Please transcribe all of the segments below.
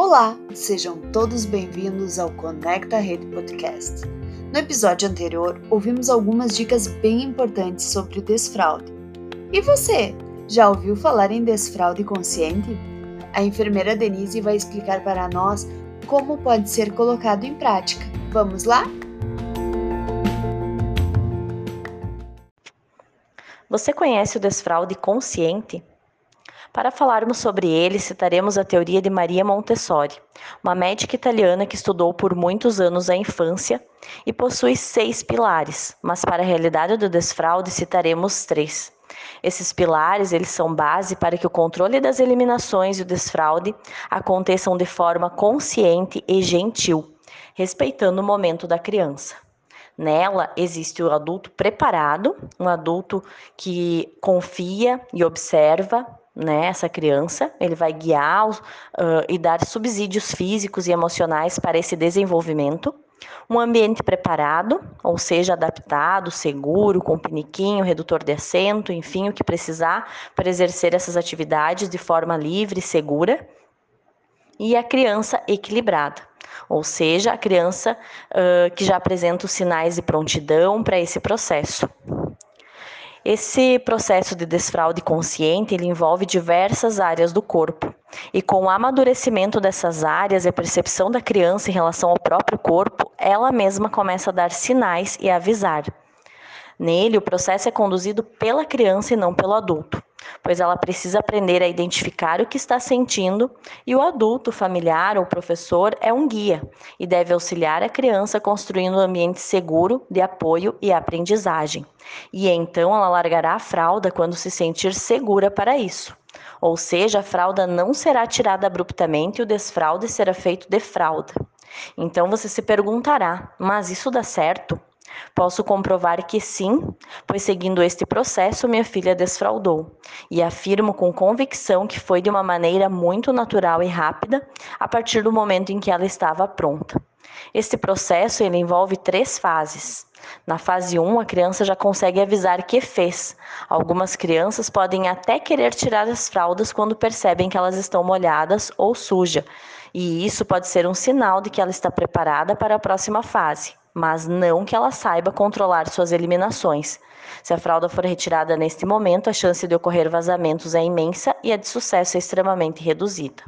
Olá, sejam todos bem-vindos ao Conecta Rede Podcast. No episódio anterior, ouvimos algumas dicas bem importantes sobre o desfraude. E você, já ouviu falar em desfraude consciente? A enfermeira Denise vai explicar para nós como pode ser colocado em prática. Vamos lá? Você conhece o desfraude consciente? Para falarmos sobre ele, citaremos a teoria de Maria Montessori, uma médica italiana que estudou por muitos anos a infância e possui seis pilares, mas para a realidade do desfraude citaremos três. Esses pilares, eles são base para que o controle das eliminações e o desfraude aconteçam de forma consciente e gentil, respeitando o momento da criança. Nela existe o adulto preparado, um adulto que confia e observa, né, essa criança, ele vai guiar uh, e dar subsídios físicos e emocionais para esse desenvolvimento. Um ambiente preparado, ou seja, adaptado, seguro, com piniquinho, redutor de assento, enfim, o que precisar para exercer essas atividades de forma livre e segura. E a criança equilibrada, ou seja, a criança uh, que já apresenta os sinais de prontidão para esse processo. Esse processo de desfraude consciente ele envolve diversas áreas do corpo. E com o amadurecimento dessas áreas e a percepção da criança em relação ao próprio corpo, ela mesma começa a dar sinais e avisar. Nele, o processo é conduzido pela criança e não pelo adulto, pois ela precisa aprender a identificar o que está sentindo e o adulto, familiar ou professor é um guia e deve auxiliar a criança construindo um ambiente seguro de apoio e aprendizagem. E então ela largará a fralda quando se sentir segura para isso. Ou seja, a fralda não será tirada abruptamente e o desfraude será feito de fralda. Então você se perguntará: mas isso dá certo? Posso comprovar que sim, pois seguindo este processo minha filha desfraudou, e afirmo com convicção que foi de uma maneira muito natural e rápida, a partir do momento em que ela estava pronta. Este processo ele envolve três fases. Na fase 1, a criança já consegue avisar que fez. Algumas crianças podem até querer tirar as fraldas quando percebem que elas estão molhadas ou sujas, e isso pode ser um sinal de que ela está preparada para a próxima fase mas não que ela saiba controlar suas eliminações. Se a fralda for retirada neste momento, a chance de ocorrer vazamentos é imensa e a de sucesso é extremamente reduzida.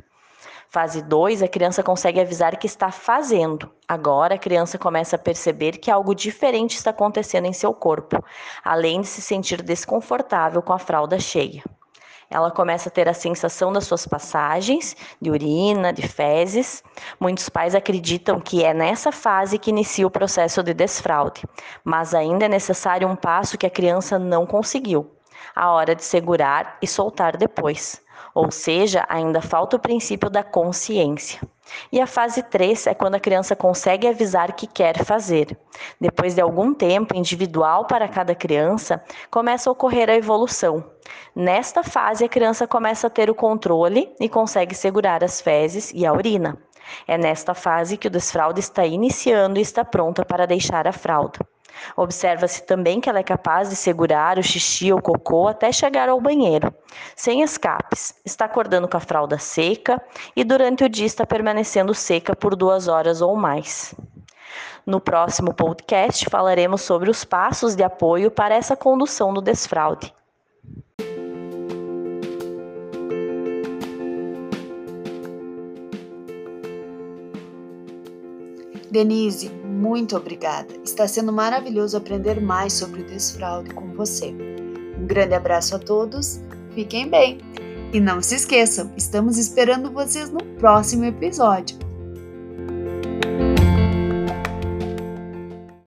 Fase 2, a criança consegue avisar que está fazendo. Agora, a criança começa a perceber que algo diferente está acontecendo em seu corpo, além de se sentir desconfortável com a fralda cheia. Ela começa a ter a sensação das suas passagens de urina, de fezes. Muitos pais acreditam que é nessa fase que inicia o processo de desfraude, mas ainda é necessário um passo que a criança não conseguiu: a hora de segurar e soltar depois. Ou seja, ainda falta o princípio da consciência. E a fase 3 é quando a criança consegue avisar que quer fazer. Depois de algum tempo individual para cada criança, começa a ocorrer a evolução. Nesta fase, a criança começa a ter o controle e consegue segurar as fezes e a urina. É nesta fase que o desfraude está iniciando e está pronta para deixar a fralda. Observa-se também que ela é capaz de segurar o xixi ou cocô até chegar ao banheiro, sem escapes. Está acordando com a fralda seca e durante o dia está permanecendo seca por duas horas ou mais. No próximo podcast falaremos sobre os passos de apoio para essa condução do desfraude. Denise, muito obrigada. Está sendo maravilhoso aprender mais sobre o desfraude com você. Um grande abraço a todos, fiquem bem. E não se esqueçam, estamos esperando vocês no próximo episódio.